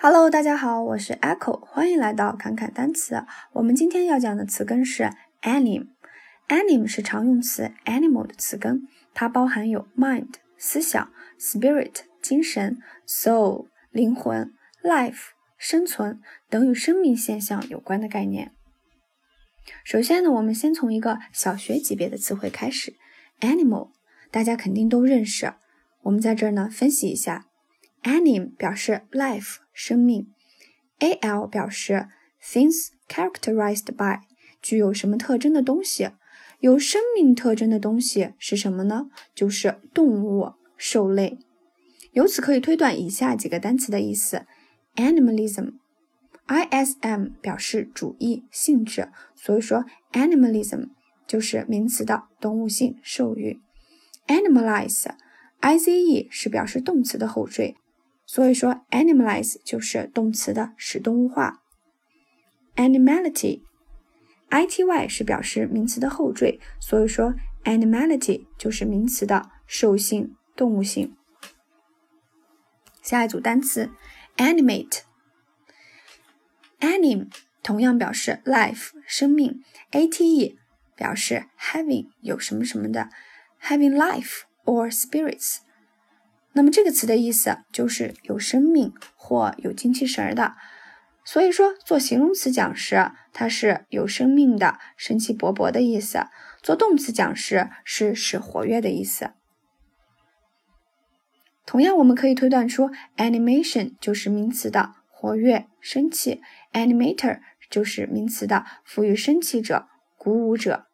Hello，大家好，我是 Echo，欢迎来到侃侃单词。我们今天要讲的词根是 anim。anim 是常用词 animal 的词根，它包含有 mind 思想、spirit 精神、soul 灵魂、life 生存等与生命现象有关的概念。首先呢，我们先从一个小学级别的词汇开始，animal，大家肯定都认识。我们在这儿呢分析一下。Anim 表示 life 生命，al 表示 things characterized by 具有什么特征的东西，有生命特征的东西是什么呢？就是动物、兽类。由此可以推断以下几个单词的意思：animalism，ism 表示主义、性质，所以说 animalism 就是名词的动物性、兽欲。animalize，ize 是表示动词的后缀。所以说，animalize 就是动词的使动物化。animality，ity 是表示名词的后缀，所以说 animality 就是名词的兽性、动物性。下一组单词，animate，anim 同样表示 life 生命，ate 表示 having 有什么什么的，having life or spirits。那么这个词的意思就是有生命或有精气神的，所以说做形容词讲时，它是有生命的、生气勃勃的意思；做动词讲时，是使活跃的意思。同样，我们可以推断出，animation 就是名词的活跃、生气；animator 就是名词的赋予生气者、鼓舞者。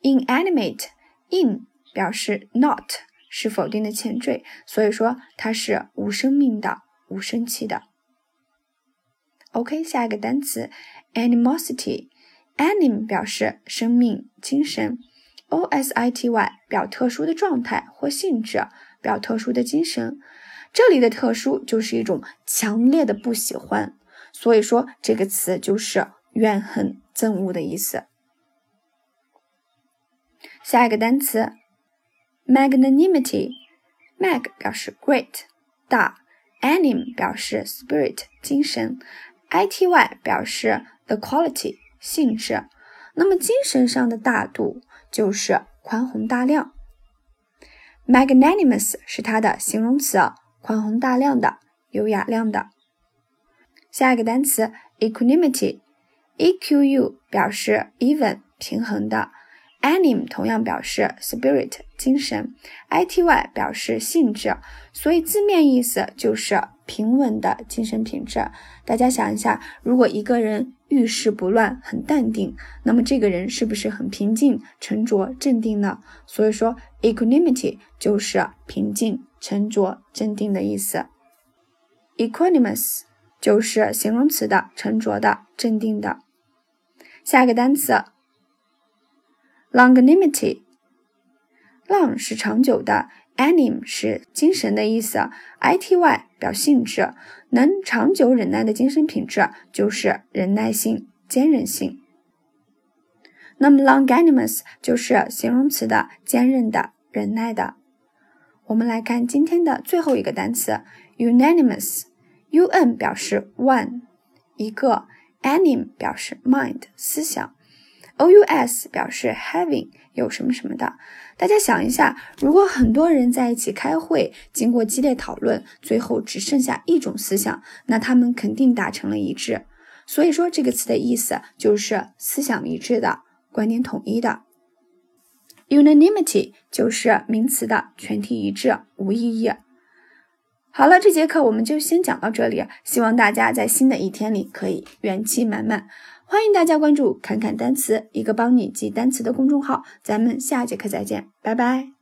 inanimate，in 表示 not。是否定的前缀，所以说它是无生命的、无生气的。OK，下一个单词，animosity，anim 表示生命、精神，osity 表特殊的状态或性质，表特殊的精神。这里的特殊就是一种强烈的不喜欢，所以说这个词就是怨恨、憎恶的意思。下一个单词。Magnanimity，mag 表示 great 大，anim 表示 spirit 精神，ity 表示 the quality 性质。那么精神上的大度就是宽宏大量。Magnanimous 是它的形容词，宽宏大量的，有雅量的。下一个单词 equanimity，equ 表示 even 平衡的。Anim 同样表示 spirit 精神，ity 表示性质，所以字面意思就是平稳的精神品质。大家想一下，如果一个人遇事不乱，很淡定，那么这个人是不是很平静、沉着、镇定呢？所以说，equanimity 就是平静、沉着、镇定的意思。equanimous 就是形容词的沉着的、镇定的。下一个单词。Longanimity，long 是长久的，anim 是精神的意思，ity 表性质，能长久忍耐的精神品质就是忍耐性、坚韧性。那么 longanimous 就是形容词的坚韧的、忍耐的。我们来看今天的最后一个单词 unanimous，un 表示 one 一个，anim 表示 mind 思想。Ous 表示 having 有什么什么的，大家想一下，如果很多人在一起开会，经过激烈讨论，最后只剩下一种思想，那他们肯定达成了一致。所以说这个词的意思就是思想一致的，观点统一的。unanimity 就是名词的全体一致，无异议。好了，这节课我们就先讲到这里，希望大家在新的一天里可以元气满满。欢迎大家关注“侃侃单词”，一个帮你记单词的公众号。咱们下节课再见，拜拜。